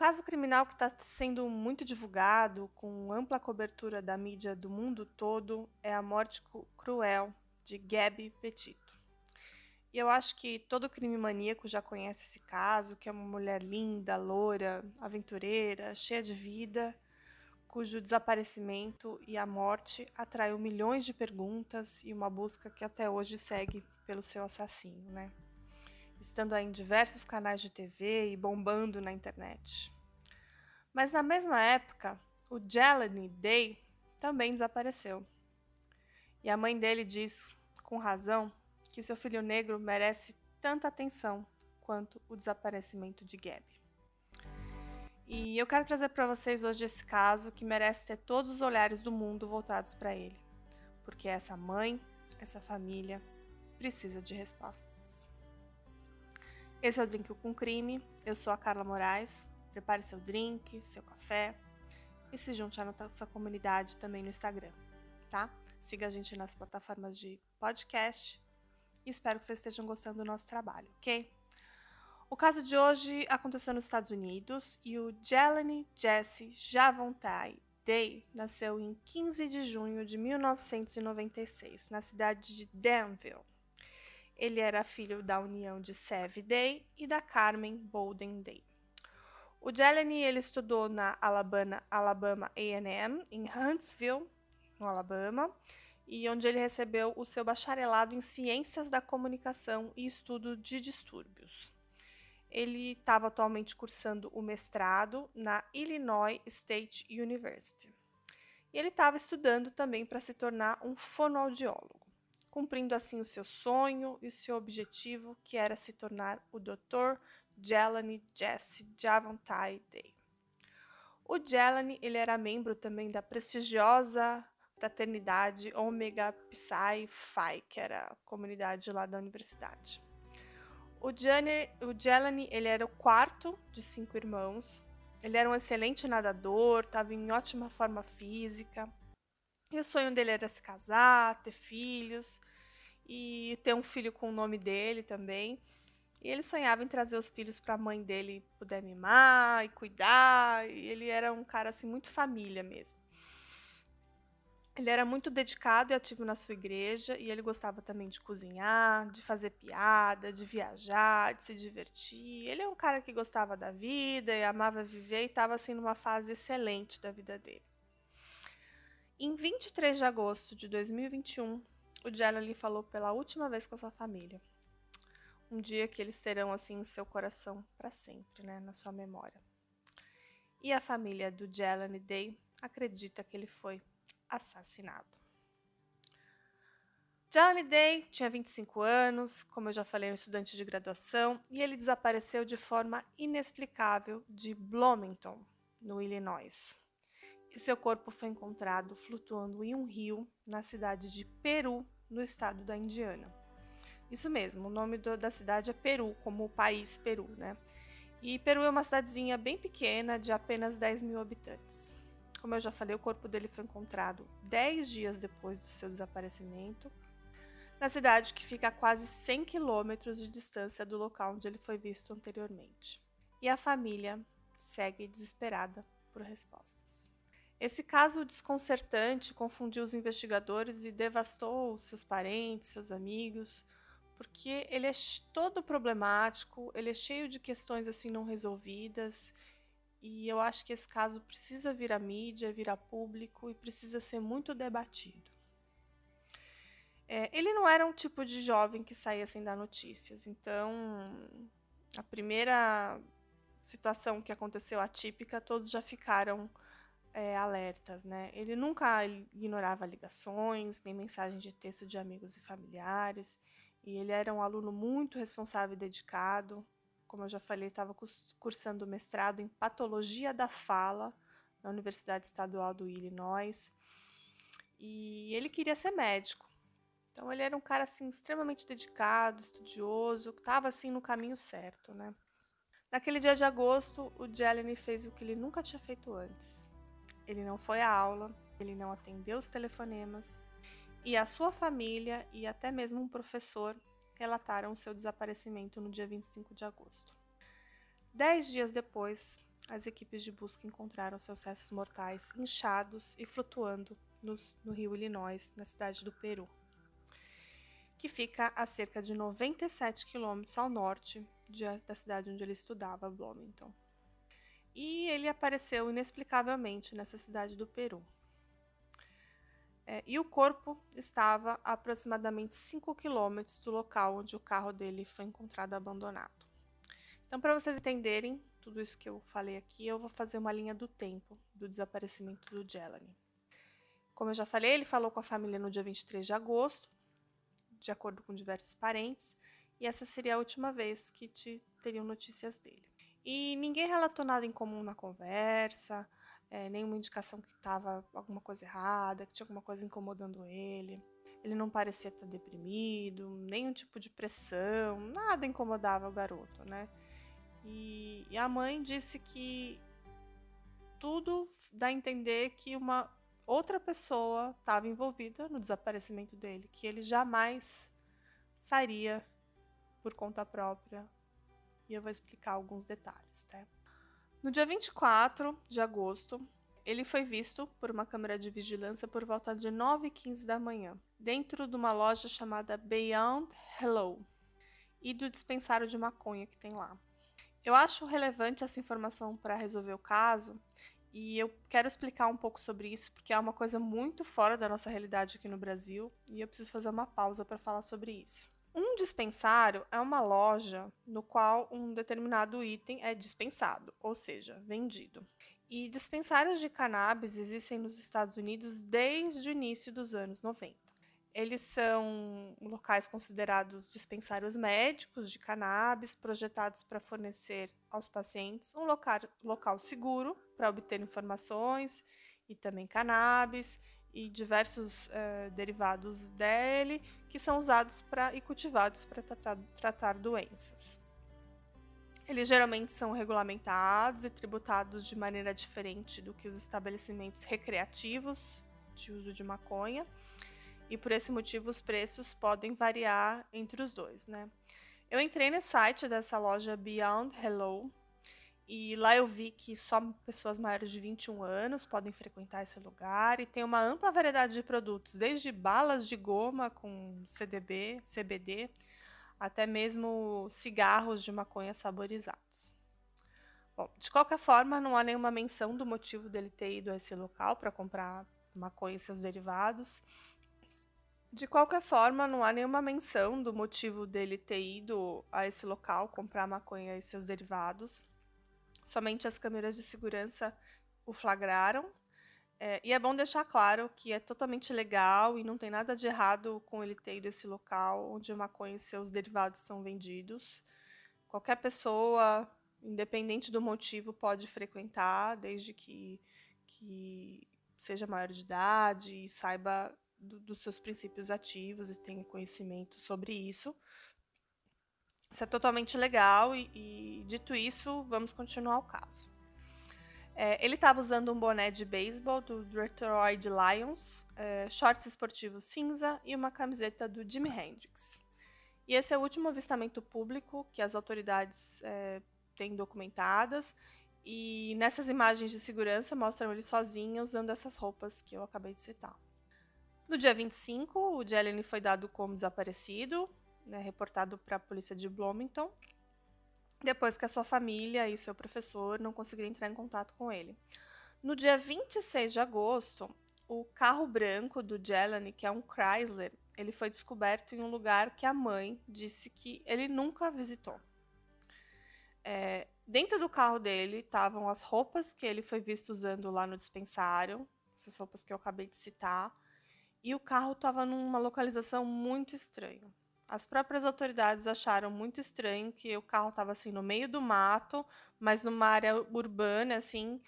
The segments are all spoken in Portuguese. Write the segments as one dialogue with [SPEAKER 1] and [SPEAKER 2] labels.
[SPEAKER 1] caso criminal que está sendo muito divulgado, com ampla cobertura da mídia do mundo todo, é a morte cruel de Gabby Petito. E eu acho que todo crime maníaco já conhece esse caso, que é uma mulher linda, loura, aventureira, cheia de vida, cujo desaparecimento e a morte atraiu milhões de perguntas e uma busca que até hoje segue pelo seu assassino, né? estando em diversos canais de TV e bombando na internet. Mas na mesma época, o Jelani Day também desapareceu. E a mãe dele diz, com razão, que seu filho negro merece tanta atenção quanto o desaparecimento de Gabi. E eu quero trazer para vocês hoje esse caso que merece ter todos os olhares do mundo voltados para ele, porque essa mãe, essa família precisa de respostas. Esse é o Drink com Crime. Eu sou a Carla Moraes. Prepare seu drink, seu café e se junte à nossa comunidade também no Instagram, tá? Siga a gente nas plataformas de podcast e espero que vocês estejam gostando do nosso trabalho, ok? O caso de hoje aconteceu nos Estados Unidos e o Jelani Jesse Javontai Day nasceu em 15 de junho de 1996, na cidade de Danville, ele era filho da união de Sev Day e da Carmen Bolden Day. O Jeleny ele estudou na Alabama, Alabama A&M em Huntsville, no Alabama, e onde ele recebeu o seu bacharelado em Ciências da Comunicação e Estudo de Distúrbios. Ele estava atualmente cursando o mestrado na Illinois State University. E ele estava estudando também para se tornar um fonoaudiólogo cumprindo assim o seu sonho e o seu objetivo, que era se tornar o Dr. Jelani Jesse Javontai Day. O Jelani ele era membro também da prestigiosa fraternidade Omega Psi Phi, que era a comunidade lá da universidade. O, Gianni, o Jelani ele era o quarto de cinco irmãos. Ele era um excelente nadador, estava em ótima forma física. E o sonho dele era se casar, ter filhos e ter um filho com o nome dele também. E ele sonhava em trazer os filhos para a mãe dele poder mimar e cuidar. E ele era um cara assim muito família mesmo. Ele era muito dedicado e ativo na sua igreja e ele gostava também de cozinhar, de fazer piada, de viajar, de se divertir. Ele é um cara que gostava da vida e amava viver e estava assim numa fase excelente da vida dele. Em 23 de agosto de 2021, o Jelly falou pela última vez com sua família. Um dia que eles terão assim em seu coração para sempre, né, na sua memória. E a família do Jelani Day acredita que ele foi assassinado. Jelani Day tinha 25 anos, como eu já falei, um estudante de graduação, e ele desapareceu de forma inexplicável de Bloomington, no Illinois e seu corpo foi encontrado flutuando em um rio na cidade de Peru, no estado da Indiana. Isso mesmo, o nome do, da cidade é Peru, como o país Peru, né? E Peru é uma cidadezinha bem pequena, de apenas 10 mil habitantes. Como eu já falei, o corpo dele foi encontrado 10 dias depois do seu desaparecimento, na cidade que fica a quase 100 quilômetros de distância do local onde ele foi visto anteriormente. E a família segue desesperada por respostas. Esse caso desconcertante confundiu os investigadores e devastou seus parentes, seus amigos, porque ele é todo problemático, ele é cheio de questões assim não resolvidas, e eu acho que esse caso precisa vir à mídia, vir a público e precisa ser muito debatido. É, ele não era um tipo de jovem que saía sem dar notícias, então a primeira situação que aconteceu atípica, todos já ficaram é, alertas, né? Ele nunca ignorava ligações, nem mensagens de texto de amigos e familiares, e ele era um aluno muito responsável e dedicado. Como eu já falei, estava cursando mestrado em patologia da fala na Universidade Estadual do Illinois, e ele queria ser médico. Então ele era um cara assim extremamente dedicado, estudioso, estava assim no caminho certo, né? Naquele dia de agosto, o Jeleny fez o que ele nunca tinha feito antes ele não foi à aula, ele não atendeu os telefonemas, e a sua família e até mesmo um professor relataram seu desaparecimento no dia 25 de agosto. Dez dias depois, as equipes de busca encontraram seus restos mortais inchados e flutuando nos, no rio Illinois, na cidade do Peru, que fica a cerca de 97 quilômetros ao norte de, da cidade onde ele estudava, Bloomington. E ele apareceu inexplicavelmente nessa cidade do Peru. É, e o corpo estava a aproximadamente 5 quilômetros do local onde o carro dele foi encontrado abandonado. Então, para vocês entenderem tudo isso que eu falei aqui, eu vou fazer uma linha do tempo do desaparecimento do Jelani. Como eu já falei, ele falou com a família no dia 23 de agosto, de acordo com diversos parentes, e essa seria a última vez que te teriam notícias dele. E ninguém relatou nada em comum na conversa, é, nenhuma indicação que estava alguma coisa errada, que tinha alguma coisa incomodando ele. Ele não parecia estar deprimido, nenhum tipo de pressão, nada incomodava o garoto, né? E, e a mãe disse que tudo dá a entender que uma outra pessoa estava envolvida no desaparecimento dele, que ele jamais sairia por conta própria. E eu vou explicar alguns detalhes, tá? No dia 24 de agosto, ele foi visto por uma câmera de vigilância por volta de 9h15 da manhã, dentro de uma loja chamada Beyond Hello e do dispensário de maconha que tem lá. Eu acho relevante essa informação para resolver o caso e eu quero explicar um pouco sobre isso porque é uma coisa muito fora da nossa realidade aqui no Brasil e eu preciso fazer uma pausa para falar sobre isso. Um dispensário é uma loja no qual um determinado item é dispensado, ou seja, vendido. E dispensários de cannabis existem nos Estados Unidos desde o início dos anos 90. Eles são locais considerados dispensários médicos de cannabis, projetados para fornecer aos pacientes um local, local seguro para obter informações e também cannabis e diversos uh, derivados dele que são usados para e cultivados para tratar, tratar doenças. Eles geralmente são regulamentados e tributados de maneira diferente do que os estabelecimentos recreativos de uso de maconha, e por esse motivo os preços podem variar entre os dois. Né? Eu entrei no site dessa loja Beyond Hello e lá eu vi que só pessoas maiores de 21 anos podem frequentar esse lugar e tem uma ampla variedade de produtos, desde balas de goma com CDB, CBD, até mesmo cigarros de maconha saborizados. Bom, de qualquer forma, não há nenhuma menção do motivo dele ter ido a esse local para comprar maconha e seus derivados. De qualquer forma, não há nenhuma menção do motivo dele ter ido a esse local comprar maconha e seus derivados. Somente as câmeras de segurança o flagraram. É, e é bom deixar claro que é totalmente legal e não tem nada de errado com ele ter ido esse local onde a maconha e seus derivados são vendidos. Qualquer pessoa, independente do motivo, pode frequentar, desde que, que seja maior de idade e saiba do, dos seus princípios ativos e tenha conhecimento sobre isso. Isso é totalmente legal e, e dito isso, vamos continuar o caso. É, ele estava usando um boné de beisebol do Detroit Lions, é, shorts esportivos cinza e uma camiseta do Jimi Hendrix. E esse é o último avistamento público que as autoridades é, têm documentadas. E nessas imagens de segurança mostram ele sozinho usando essas roupas que eu acabei de citar. No dia 25, o Jelen foi dado como desaparecido né, reportado para a polícia de Bloomington, depois que a sua família e seu professor não conseguiram entrar em contato com ele. No dia 26 de agosto, o carro branco do Jelani, que é um Chrysler, ele foi descoberto em um lugar que a mãe disse que ele nunca visitou. É, dentro do carro dele estavam as roupas que ele foi visto usando lá no dispensário, essas roupas que eu acabei de citar, e o carro estava numa localização muito estranha. As próprias autoridades acharam muito estranho que o carro estava assim no meio do mato, mas numa área urbana, assim,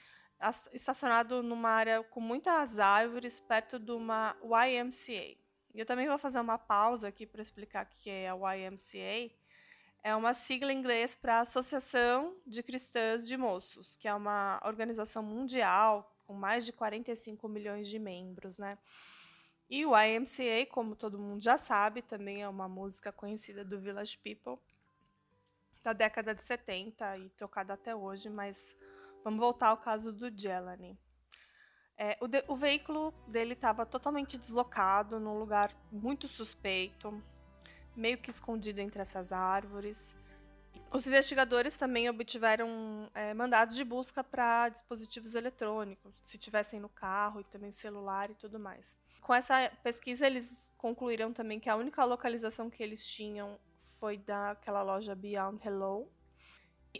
[SPEAKER 1] estacionado numa área com muitas árvores, perto de uma YMCA. Eu também vou fazer uma pausa aqui para explicar o que é a YMCA. É uma sigla em inglês para Associação de Cristãs de Moços, que é uma organização mundial com mais de 45 milhões de membros, né? E o YMCA, como todo mundo já sabe, também é uma música conhecida do Village People da década de 70 e tocada até hoje, mas vamos voltar ao caso do Jelani. É, o, de, o veículo dele estava totalmente deslocado, num lugar muito suspeito, meio que escondido entre essas árvores. Os investigadores também obtiveram é, mandados de busca para dispositivos eletrônicos, se tivessem no carro e também celular e tudo mais. Com essa pesquisa, eles concluíram também que a única localização que eles tinham foi daquela loja Beyond Hello.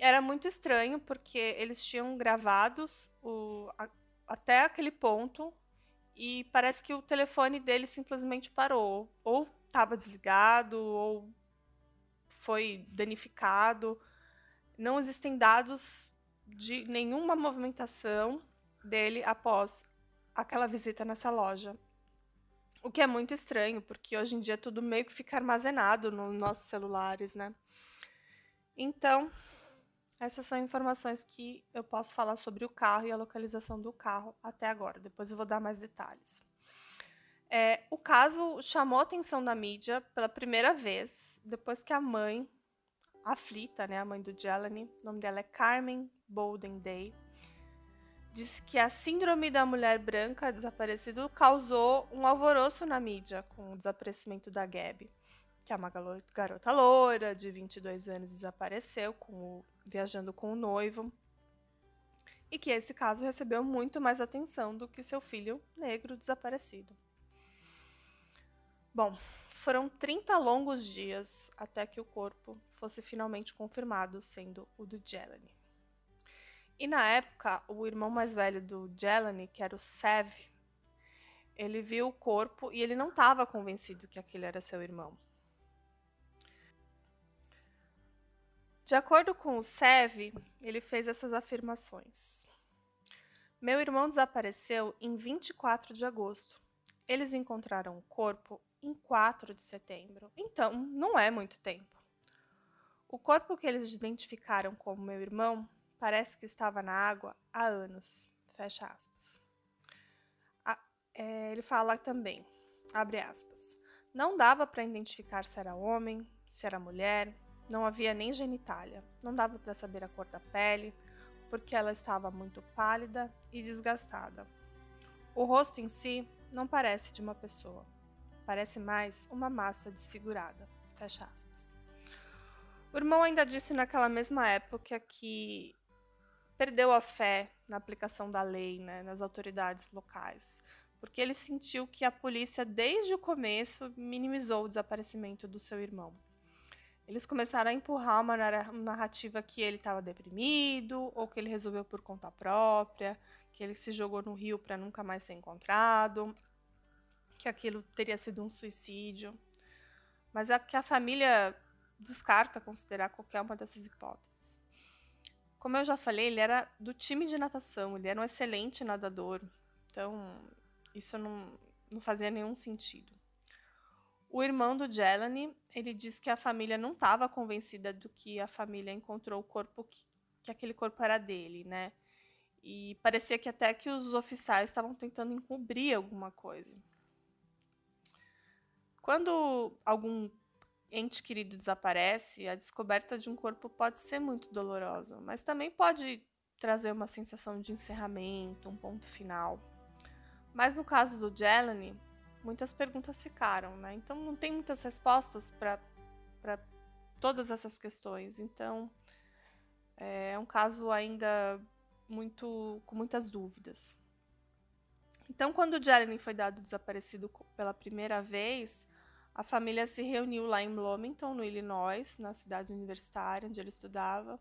[SPEAKER 1] Era muito estranho porque eles tinham gravados o, a, até aquele ponto e parece que o telefone dele simplesmente parou. Ou estava desligado, ou foi danificado. Não existem dados de nenhuma movimentação dele após aquela visita nessa loja. O que é muito estranho, porque hoje em dia tudo meio que fica armazenado nos nossos celulares, né? Então, essas são informações que eu posso falar sobre o carro e a localização do carro até agora. Depois eu vou dar mais detalhes. É, o caso chamou a atenção da mídia pela primeira vez depois que a mãe, aflita, né, a mãe do Jelani, o nome dela é Carmen Bolden Day, disse que a síndrome da mulher branca desaparecida causou um alvoroço na mídia com o desaparecimento da Gabi, que é uma garota loira de 22 anos desapareceu com o, viajando com o noivo e que esse caso recebeu muito mais atenção do que seu filho negro desaparecido. Bom, foram 30 longos dias até que o corpo fosse finalmente confirmado sendo o do Jelani. E na época, o irmão mais velho do Jelani, que era o Sev, ele viu o corpo e ele não estava convencido que aquele era seu irmão. De acordo com o Sev, ele fez essas afirmações. Meu irmão desapareceu em 24 de agosto. Eles encontraram o corpo em 4 de setembro. Então, não é muito tempo. O corpo que eles identificaram como meu irmão parece que estava na água há anos. Fecha aspas. é, ele fala também, abre aspas. Não dava para identificar se era homem, se era mulher, não havia nem genitália. Não dava para saber a cor da pele, porque ela estava muito pálida e desgastada. O rosto em si não parece de uma pessoa. Parece mais uma massa desfigurada. Fecha aspas. O irmão ainda disse naquela mesma época que perdeu a fé na aplicação da lei, né, nas autoridades locais, porque ele sentiu que a polícia, desde o começo, minimizou o desaparecimento do seu irmão. Eles começaram a empurrar uma narrativa que ele estava deprimido, ou que ele resolveu por conta própria, que ele se jogou no rio para nunca mais ser encontrado que aquilo teria sido um suicídio, mas é que a família descarta considerar qualquer uma dessas hipóteses. Como eu já falei, ele era do time de natação, ele era um excelente nadador, então isso não, não fazia nenhum sentido. O irmão do Jelani, ele diz que a família não estava convencida do que a família encontrou o corpo, que, que aquele corpo era dele, né? E parecia que até que os oficiais estavam tentando encobrir alguma coisa. Quando algum ente querido desaparece, a descoberta de um corpo pode ser muito dolorosa, mas também pode trazer uma sensação de encerramento, um ponto final. Mas no caso do Jelani, muitas perguntas ficaram, né? Então não tem muitas respostas para todas essas questões. Então é um caso ainda muito com muitas dúvidas. Então, quando o Jelani foi dado desaparecido pela primeira vez, a família se reuniu lá em Bloomington, no Illinois, na cidade universitária onde ele estudava.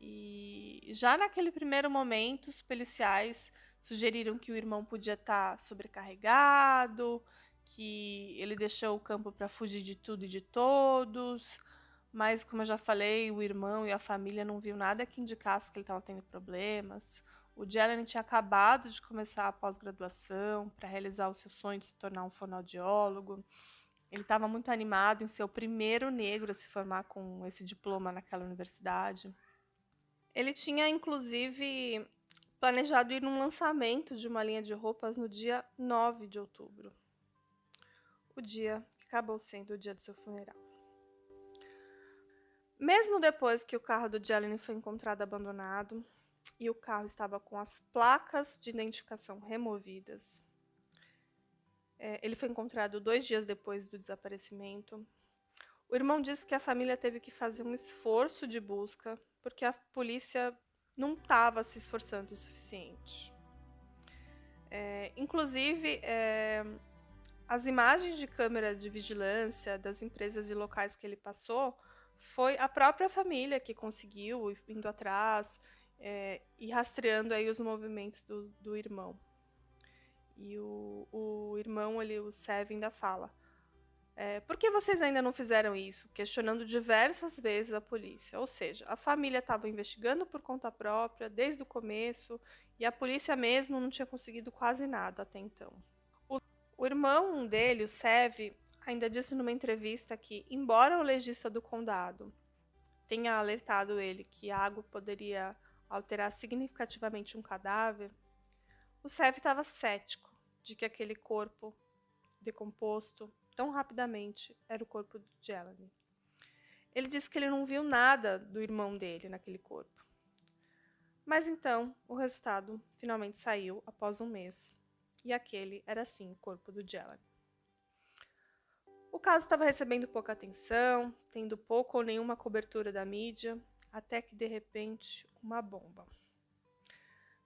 [SPEAKER 1] E já naquele primeiro momento, os policiais sugeriram que o irmão podia estar sobrecarregado, que ele deixou o campo para fugir de tudo e de todos. Mas, como eu já falei, o irmão e a família não viu nada que indicasse que ele estava tendo problemas. O Jelen tinha acabado de começar a pós-graduação para realizar o seu sonho de se tornar um fonoaudiólogo. Ele estava muito animado em ser o primeiro negro a se formar com esse diploma naquela universidade. Ele tinha, inclusive, planejado ir num lançamento de uma linha de roupas no dia 9 de outubro, o dia que acabou sendo o dia do seu funeral. Mesmo depois que o carro do Jalen foi encontrado abandonado, e o carro estava com as placas de identificação removidas. É, ele foi encontrado dois dias depois do desaparecimento. O irmão disse que a família teve que fazer um esforço de busca porque a polícia não estava se esforçando o suficiente. É, inclusive, é, as imagens de câmera de vigilância das empresas e locais que ele passou foi a própria família que conseguiu, indo atrás é, e rastreando aí os movimentos do, do irmão. E o, o irmão ali, o Sev, ainda fala. É, por que vocês ainda não fizeram isso? Questionando diversas vezes a polícia. Ou seja, a família estava investigando por conta própria desde o começo e a polícia mesmo não tinha conseguido quase nada até então. O, o irmão dele, o Sev, ainda disse numa entrevista que, embora o legista do condado tenha alertado ele que a água poderia alterar significativamente um cadáver, o Sev estava cético de que aquele corpo decomposto tão rapidamente era o corpo de Jelani. Ele disse que ele não viu nada do irmão dele naquele corpo. Mas então o resultado finalmente saiu após um mês, e aquele era sim o corpo do Jelani. O caso estava recebendo pouca atenção, tendo pouco ou nenhuma cobertura da mídia, até que de repente uma bomba.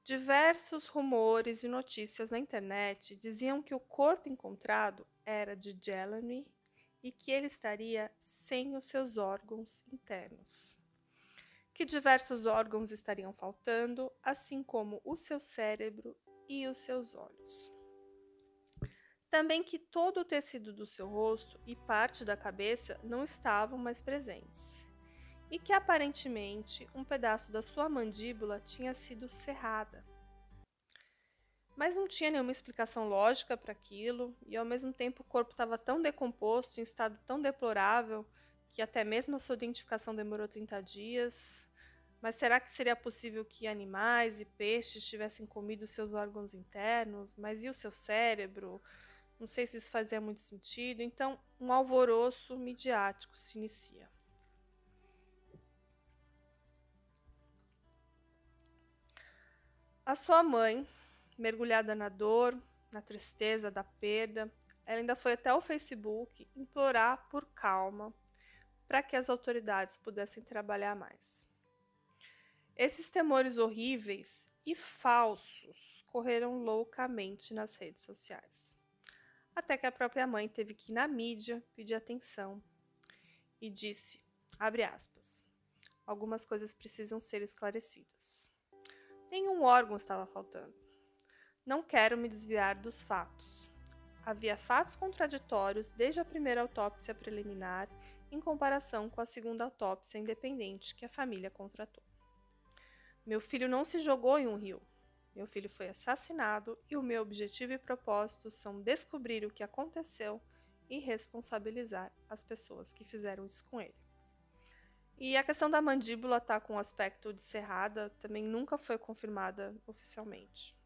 [SPEAKER 1] Diversos rumores e notícias na internet diziam que o corpo encontrado era de Jelani e que ele estaria sem os seus órgãos internos. Que diversos órgãos estariam faltando, assim como o seu cérebro e os seus olhos. Também que todo o tecido do seu rosto e parte da cabeça não estavam mais presentes e que aparentemente um pedaço da sua mandíbula tinha sido cerrada. Mas não tinha nenhuma explicação lógica para aquilo, e ao mesmo tempo o corpo estava tão decomposto, em estado tão deplorável, que até mesmo a sua identificação demorou 30 dias. Mas será que seria possível que animais e peixes tivessem comido seus órgãos internos? Mas e o seu cérebro? Não sei se isso fazia muito sentido. Então, um alvoroço midiático se inicia. A sua mãe, mergulhada na dor, na tristeza da perda, ela ainda foi até o Facebook implorar por calma para que as autoridades pudessem trabalhar mais. Esses temores horríveis e falsos correram loucamente nas redes sociais. Até que a própria mãe teve que ir na mídia pedir atenção e disse, abre aspas, algumas coisas precisam ser esclarecidas. Nenhum órgão estava faltando. Não quero me desviar dos fatos. Havia fatos contraditórios desde a primeira autópsia preliminar em comparação com a segunda autópsia independente que a família contratou. Meu filho não se jogou em um rio. Meu filho foi assassinado e o meu objetivo e propósito são descobrir o que aconteceu e responsabilizar as pessoas que fizeram isso com ele. E a questão da mandíbula tá com aspecto de cerrada também nunca foi confirmada oficialmente.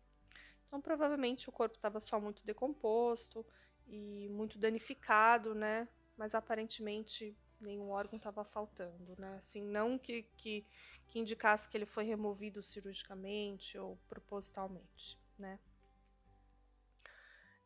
[SPEAKER 1] Então, provavelmente o corpo estava só muito decomposto e muito danificado, né? Mas aparentemente nenhum órgão estava faltando, né? Assim, não que, que, que indicasse que ele foi removido cirurgicamente ou propositalmente, né?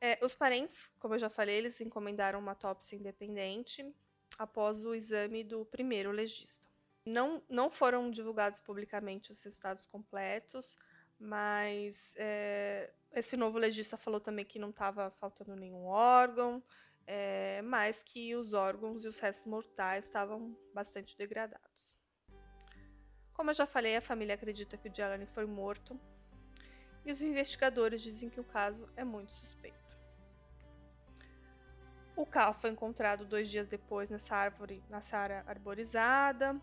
[SPEAKER 1] É, os parentes, como eu já falei, eles encomendaram uma autópsia independente após o exame do primeiro legista. Não, não foram divulgados publicamente os resultados completos, mas é, esse novo legista falou também que não estava faltando nenhum órgão, é, mas que os órgãos e os restos mortais estavam bastante degradados. Como eu já falei, a família acredita que o Jelani foi morto e os investigadores dizem que o caso é muito suspeito. O carro foi encontrado dois dias depois nessa árvore, nessa área arborizada.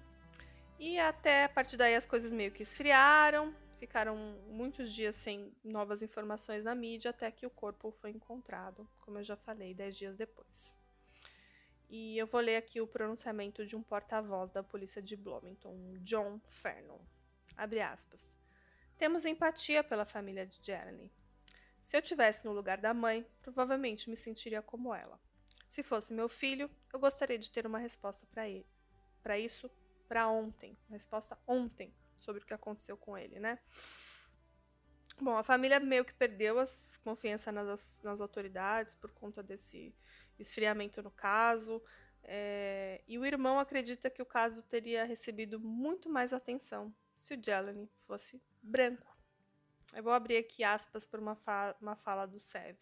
[SPEAKER 1] E até a partir daí as coisas meio que esfriaram, ficaram muitos dias sem novas informações na mídia, até que o corpo foi encontrado, como eu já falei, dez dias depois. E eu vou ler aqui o pronunciamento de um porta-voz da polícia de Bloomington, John Fernon. Abre aspas. Temos empatia pela família de Jeremy. Se eu tivesse no lugar da mãe, provavelmente me sentiria como ela. Se fosse meu filho, eu gostaria de ter uma resposta para ele. Para isso, para ontem. Uma resposta ontem, sobre o que aconteceu com ele, né? Bom, a família meio que perdeu a confiança nas, nas autoridades por conta desse esfriamento no caso. É, e o irmão acredita que o caso teria recebido muito mais atenção se o Jelani fosse branco. Eu vou abrir aqui aspas por uma, fa uma fala do Sev.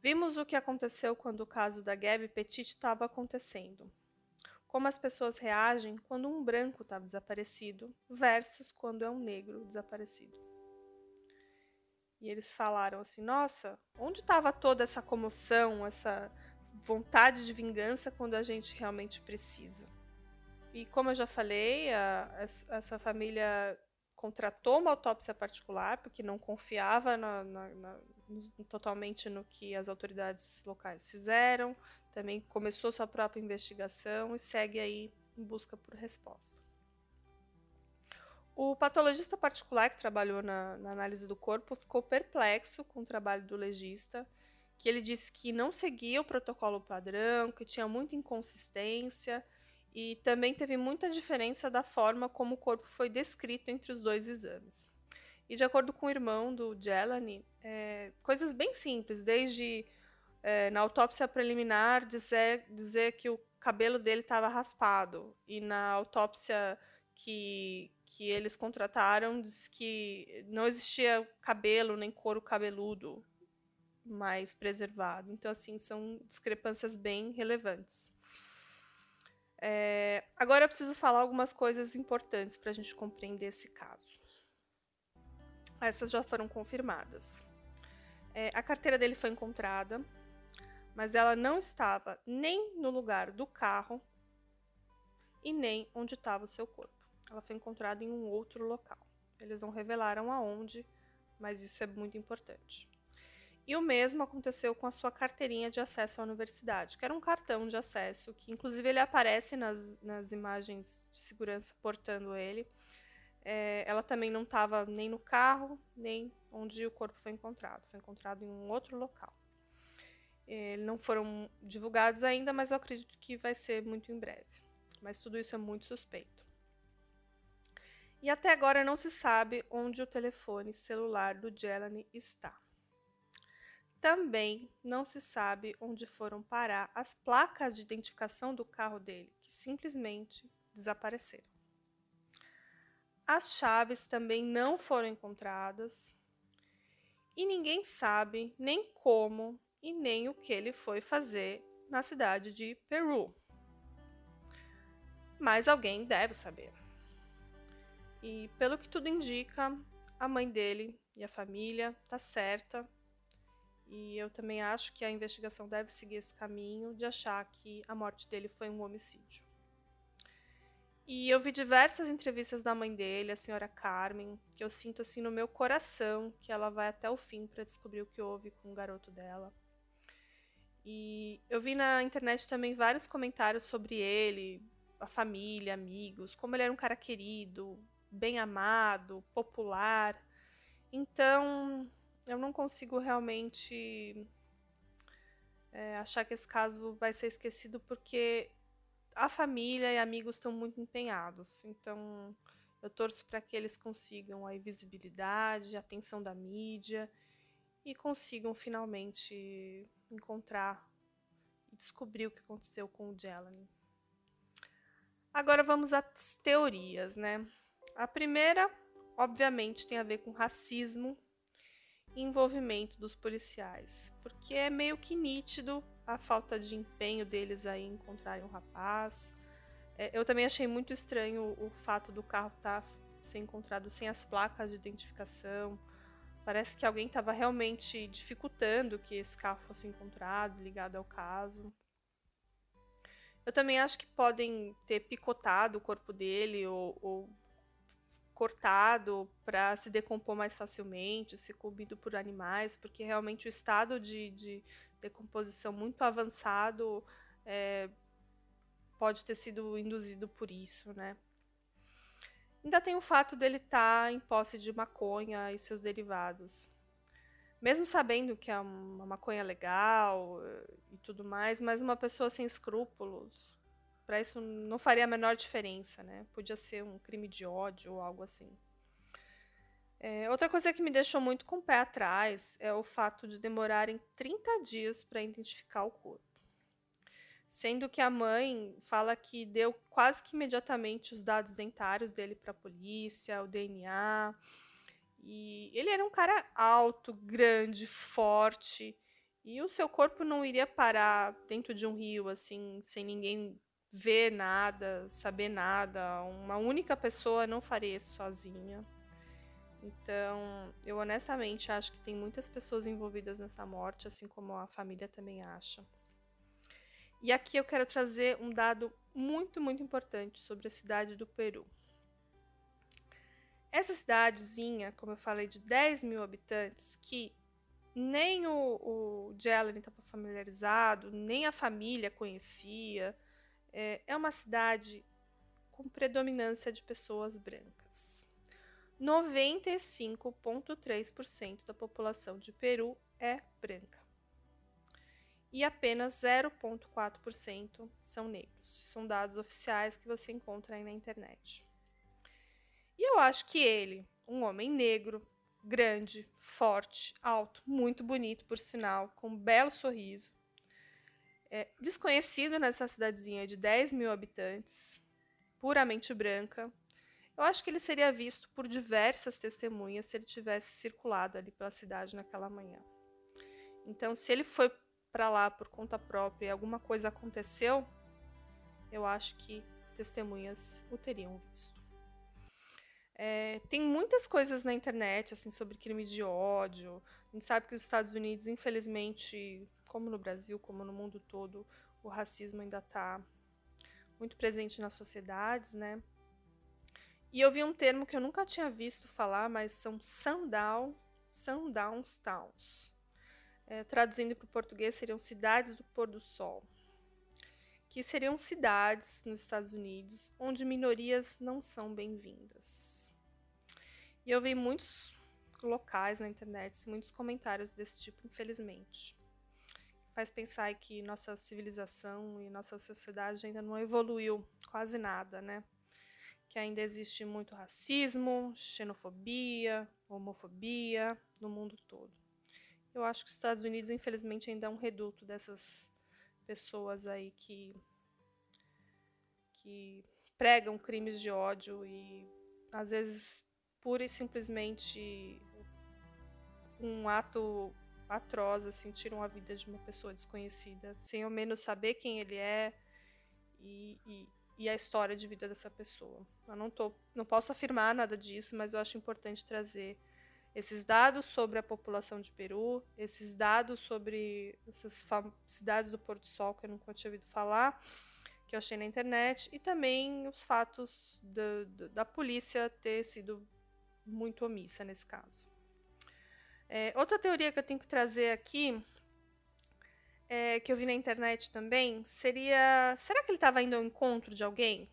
[SPEAKER 1] Vimos o que aconteceu quando o caso da Gabi Petit estava acontecendo. Como as pessoas reagem quando um branco está desaparecido versus quando é um negro desaparecido. E eles falaram assim: Nossa, onde estava toda essa comoção, essa vontade de vingança quando a gente realmente precisa? E como eu já falei, a, essa família contratou uma autópsia particular porque não confiava na, na, na, totalmente no que as autoridades locais fizeram. Também começou sua própria investigação e segue aí em busca por resposta. O patologista particular que trabalhou na, na, análise do corpo ficou perplexo com o trabalho do legista, que ele disse que não seguia o protocolo padrão, que tinha muita inconsistência e também teve muita diferença da forma como o corpo foi descrito entre os dois exames. E de acordo com o irmão do Jelani, é, coisas bem simples, desde é, na autópsia preliminar dizer, dizer que o cabelo dele estava raspado e na autópsia que, que eles contrataram diz que não existia cabelo nem couro cabeludo mais preservado. Então, assim, são discrepâncias bem relevantes. É, agora eu preciso falar algumas coisas importantes para a gente compreender esse caso. Essas já foram confirmadas. É, a carteira dele foi encontrada, mas ela não estava nem no lugar do carro e nem onde estava o seu corpo. Ela foi encontrada em um outro local. Eles não revelaram aonde, mas isso é muito importante. E o mesmo aconteceu com a sua carteirinha de acesso à universidade, que era um cartão de acesso, que inclusive ele aparece nas, nas imagens de segurança portando ele. É, ela também não estava nem no carro, nem onde o corpo foi encontrado. Foi encontrado em um outro local. É, não foram divulgados ainda, mas eu acredito que vai ser muito em breve. Mas tudo isso é muito suspeito. E até agora não se sabe onde o telefone celular do Jelani está. Também não se sabe onde foram parar as placas de identificação do carro dele, que simplesmente desapareceram. As chaves também não foram encontradas e ninguém sabe nem como e nem o que ele foi fazer na cidade de Peru. Mas alguém deve saber. E pelo que tudo indica, a mãe dele e a família tá certa. E eu também acho que a investigação deve seguir esse caminho de achar que a morte dele foi um homicídio. E eu vi diversas entrevistas da mãe dele, a senhora Carmen, que eu sinto assim no meu coração que ela vai até o fim para descobrir o que houve com o garoto dela. E eu vi na internet também vários comentários sobre ele, a família, amigos, como ele era um cara querido, bem amado, popular. Então, eu não consigo realmente é, achar que esse caso vai ser esquecido porque a família e amigos estão muito empenhados. Então, eu torço para que eles consigam a visibilidade, a atenção da mídia e consigam finalmente encontrar e descobrir o que aconteceu com o Jelani. Agora vamos às teorias, né? A primeira, obviamente, tem a ver com racismo e envolvimento dos policiais, porque é meio que nítido a falta de empenho deles aí em encontrarem o um rapaz. É, eu também achei muito estranho o, fato do carro estar tá ser encontrado sem as placas de identificação. Parece que alguém estava realmente dificultando que esse carro fosse encontrado, ligado ao caso. Eu também acho que podem ter picotado o corpo dele ou, ou cortado para se decompor mais facilmente, se comido por animais, porque realmente o estado de, de decomposição muito avançado é, pode ter sido induzido por isso, né? Ainda tem o fato dele estar tá em posse de maconha e seus derivados. Mesmo sabendo que é uma maconha legal eh, e tudo mais, mas uma pessoa sem escrúpulos para isso não faria a menor diferença, né? Podia ser um crime de ódio ou algo assim. É, outra coisa que me deixou muito com o pé atrás é o fato de demorarem 30 dias para identificar o corpo. Sendo que a mãe fala que deu quase que imediatamente os dados dentários dele para a polícia, o DNA. E ele era um cara alto, grande, forte. E o seu corpo não iria parar dentro de um rio, assim, sem ninguém ver nada, saber nada. Uma única pessoa não faria isso sozinha. Então, eu honestamente acho que tem muitas pessoas envolvidas nessa morte, assim como a família também acha. E aqui eu quero trazer um dado muito, muito importante sobre a cidade do Peru. Essa cidadezinha, como eu falei, de 10 mil habitantes, que nem o, o Jelani estava familiarizado, nem a família conhecia, é, é uma cidade com predominância de pessoas brancas. 95,3% da população de Peru é branca. E apenas 0,4% são negros. São dados oficiais que você encontra aí na internet. E eu acho que ele, um homem negro, grande, forte, alto, muito bonito, por sinal, com um belo sorriso, é, desconhecido nessa cidadezinha de 10 mil habitantes, puramente branca, eu acho que ele seria visto por diversas testemunhas se ele tivesse circulado ali pela cidade naquela manhã. Então, se ele foi para lá por conta própria e alguma coisa aconteceu, eu acho que testemunhas o teriam visto. É, tem muitas coisas na internet assim sobre crimes de ódio. A gente sabe que os Estados Unidos, infelizmente, como no Brasil, como no mundo todo, o racismo ainda está muito presente nas sociedades, né? E eu vi um termo que eu nunca tinha visto falar, mas são sundown, sundowns towns. É, traduzindo para o português, seriam cidades do pôr do sol. Que seriam cidades nos Estados Unidos onde minorias não são bem-vindas. E eu vi muitos locais na internet, muitos comentários desse tipo, infelizmente. Faz pensar que nossa civilização e nossa sociedade ainda não evoluiu quase nada, né? Que ainda existe muito racismo, xenofobia, homofobia no mundo todo. Eu acho que os Estados Unidos, infelizmente, ainda é um reduto dessas pessoas aí que, que pregam crimes de ódio e, às vezes, pura e simplesmente um ato atroz, assim, tiram a vida de uma pessoa desconhecida, sem ao menos saber quem ele é e, e, e a história de vida dessa pessoa. Eu não, tô, não posso afirmar nada disso, mas eu acho importante trazer esses dados sobre a população de Peru, esses dados sobre essas cidades do Porto Sol que eu nunca tinha ouvido falar, que eu achei na internet, e também os fatos da, da, polícia ter sido muito omissa nesse caso. É, outra teoria que eu tenho que trazer aqui é, que eu vi na internet também seria: será que ele estava indo ao encontro de alguém?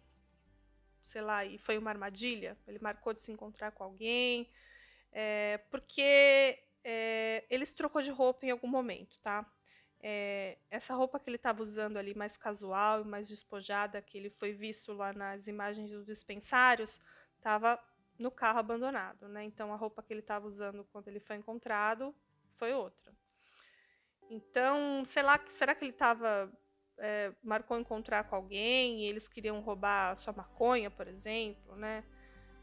[SPEAKER 1] Sei lá, e foi uma armadilha? Ele marcou de se encontrar com alguém? É, porque é, ele se trocou de roupa em algum momento, tá? É, essa roupa que ele estava usando ali, mais casual e mais despojada, que ele foi visto lá nas imagens dos dispensários, estava no carro abandonado, né? Então a roupa que ele estava usando quando ele foi encontrado foi outra. Então, sei lá, será que ele estava é, marcou encontrar com alguém e eles queriam roubar sua maconha, por exemplo, né?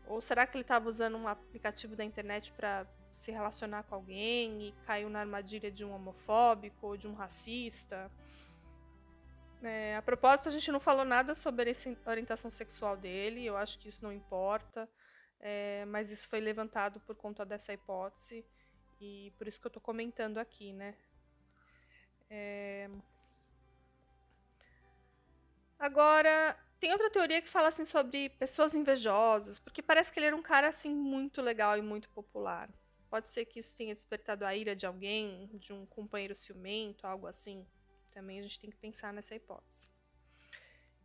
[SPEAKER 1] Ou será que ele estava usando um aplicativo da internet para se relacionar com alguém e caiu na armadilha de um homofóbico ou de um racista? É, a propósito, a gente não falou nada sobre a orientação sexual dele, eu acho que isso não importa, é, mas isso foi levantado por conta dessa hipótese e por isso que eu estou comentando aqui, né? É... Agora, tem outra teoria que fala assim sobre pessoas invejosas, porque parece que ele era um cara assim muito legal e muito popular. Pode ser que isso tenha despertado a ira de alguém, de um companheiro ciumento, algo assim. Também a gente tem que pensar nessa hipótese.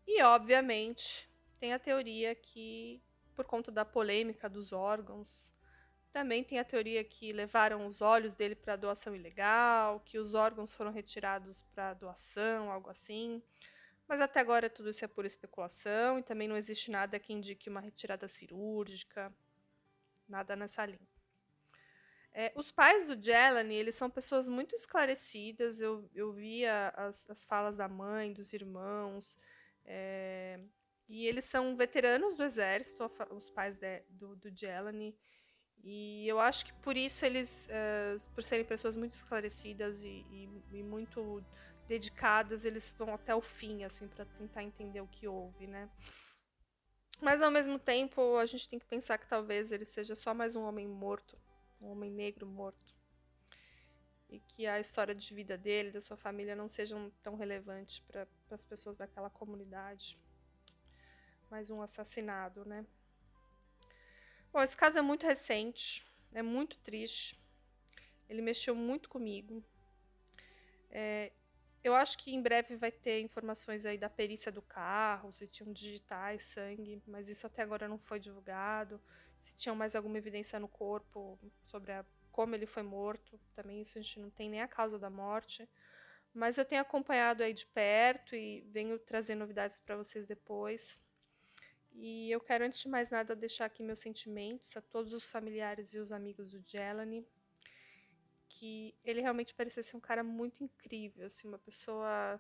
[SPEAKER 1] E, obviamente, tem a teoria que, por conta da polêmica dos órgãos, também tem a teoria que levaram os olhos dele para doação ilegal, que os órgãos foram retirados para doação, algo assim. Mas até agora tudo isso é pura especulação e também não existe nada que indique uma retirada cirúrgica, nada nessa linha. É, os pais do Jelani, eles são pessoas muito esclarecidas. Eu, eu via as, as falas da mãe, dos irmãos. É, e eles são veteranos do exército, os pais de, do, do Jelani. E eu acho que por isso eles, uh, por serem pessoas muito esclarecidas e, e, e, muito dedicadas, eles vão até o fim, assim, para tentar entender o que houve, né? Mas ao mesmo tempo, a gente tem que pensar que talvez ele seja só mais um homem morto um homem negro morto. E que a história de vida dele, da sua família, não sejam tão relevantes para as pessoas daquela comunidade. Mais um assassinado, né? Bom, esse caso é muito recente, é muito triste. Ele mexeu muito comigo. É, eu acho que em breve vai ter informações aí da perícia do carro, se tinham digitais, sangue, mas isso até agora não foi divulgado se tinham mais alguma evidência no corpo sobre a, como ele foi morto. Também isso a gente não tem nem a causa da morte. Mas eu tenho acompanhado aí de perto e venho trazer novidades para vocês depois. E eu quero, antes de mais nada, deixar aqui meus sentimentos a todos os familiares e os amigos do Jelani. Que ele realmente parecia ser um cara muito incrível, assim, uma pessoa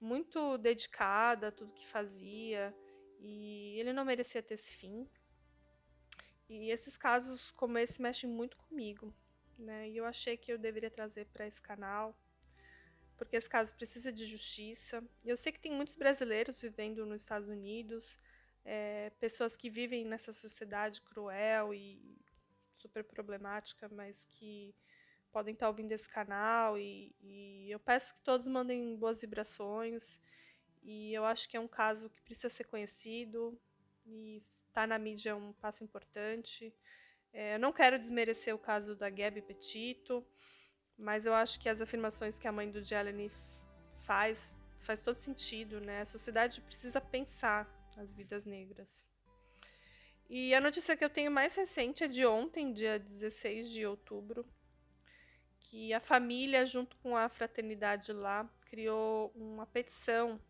[SPEAKER 1] muito dedicada a tudo que fazia. E ele não merecia ter esse fim. E esses casos como esse mexem muito comigo, né? E eu achei que eu deveria trazer para esse canal, porque esse caso precisa de justiça. Eu sei que tem muitos brasileiros vivendo nos Estados Unidos, é, pessoas que vivem nessa sociedade cruel e super problemática, mas que podem estar ouvindo esse canal e, e eu peço que todos mandem boas vibrações e eu acho que é um caso que precisa ser conhecido, e estar na mídia é um passo importante. É, eu não quero desmerecer o caso da Gabi Petito, mas eu acho que as afirmações que a mãe do Jeleny faz faz todo sentido, né? A sociedade precisa pensar nas vidas negras. E a notícia que eu tenho mais recente é de ontem, dia 16 de outubro, que a família, junto com a fraternidade lá, criou uma petição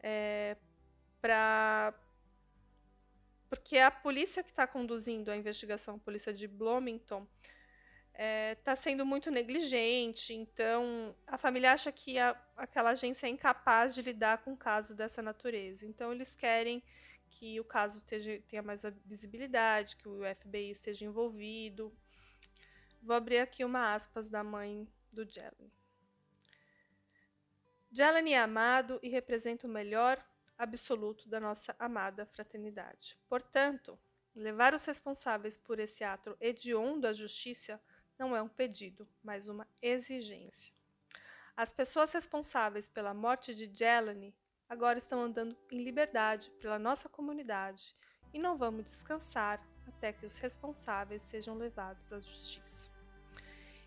[SPEAKER 1] é, para porque a polícia que está conduzindo a investigação, a polícia de Bloomington, está é, tá sendo muito negligente. Então, a família acha que a, aquela agência é incapaz de lidar com um caso dessa natureza. Então, eles querem que o caso esteja, tenha mais visibilidade, que o FBI esteja envolvido. Vou abrir aqui uma aspas da mãe do Jelen. Jelen é amado e representa o melhor absoluto da nossa amada fraternidade. Portanto, levar os responsáveis por esse ato hediondo à justiça não é um pedido, mas uma exigência. As pessoas responsáveis pela morte de Jelani agora estão andando em liberdade pela nossa comunidade e não vamos descansar até que os responsáveis sejam levados à justiça.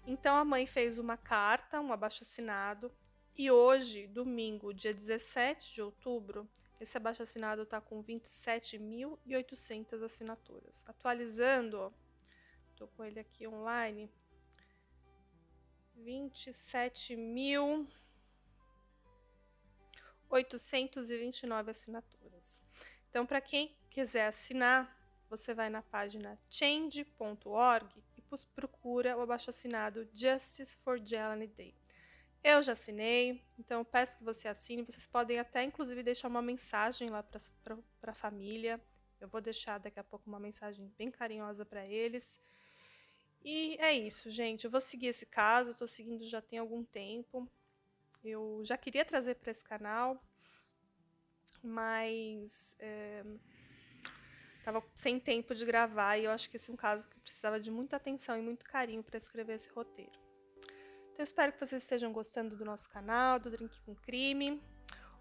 [SPEAKER 1] Então a mãe fez uma carta, um abaixo-assinado, e hoje, domingo, dia 17 de outubro, esse abaixo-assinado está com 27.800 assinaturas. Atualizando, estou com ele aqui online, 27.829 assinaturas. Então, para quem quiser assinar, você vai na página change.org e procura o abaixo-assinado Justice for Jelani Day. Eu já assinei, então peço que você assine. Vocês podem até, inclusive, deixar uma mensagem lá para a família. Eu vou deixar daqui a pouco uma mensagem bem carinhosa para eles. E é isso, gente. Eu vou seguir esse caso, estou seguindo já tem algum tempo. Eu já queria trazer para esse canal, mas estava é, sem tempo de gravar e eu acho que esse é um caso que precisava de muita atenção e muito carinho para escrever esse roteiro. Então, eu espero que vocês estejam gostando do nosso canal, do Drink com Crime.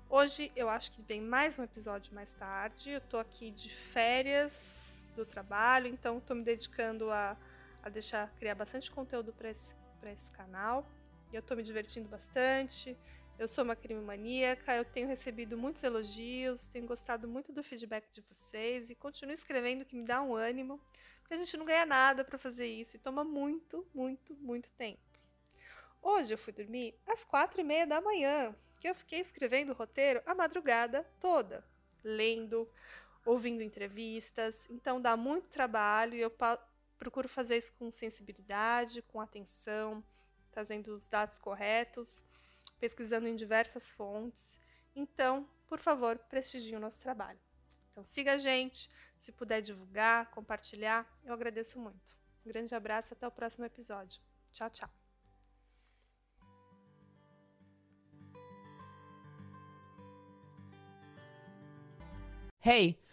[SPEAKER 1] Hoje eu acho que vem mais um episódio mais tarde. Eu tô aqui de férias do trabalho, então estou me dedicando a, a deixar criar bastante conteúdo para esse, esse canal. E eu estou me divertindo bastante. Eu sou uma crime maníaca, eu tenho recebido muitos elogios, tenho gostado muito do feedback de vocês e continuo escrevendo que me dá um ânimo, porque a gente não ganha nada para fazer isso e toma muito, muito, muito tempo. Hoje eu fui dormir às quatro e meia da manhã, que eu fiquei escrevendo o roteiro a madrugada toda, lendo, ouvindo entrevistas. Então dá muito trabalho e eu procuro fazer isso com sensibilidade, com atenção, trazendo os dados corretos, pesquisando em diversas fontes. Então, por favor, prestigie o nosso trabalho. Então siga a gente, se puder divulgar, compartilhar, eu agradeço muito. Um grande abraço e até o próximo episódio. Tchau, tchau.
[SPEAKER 2] Hey,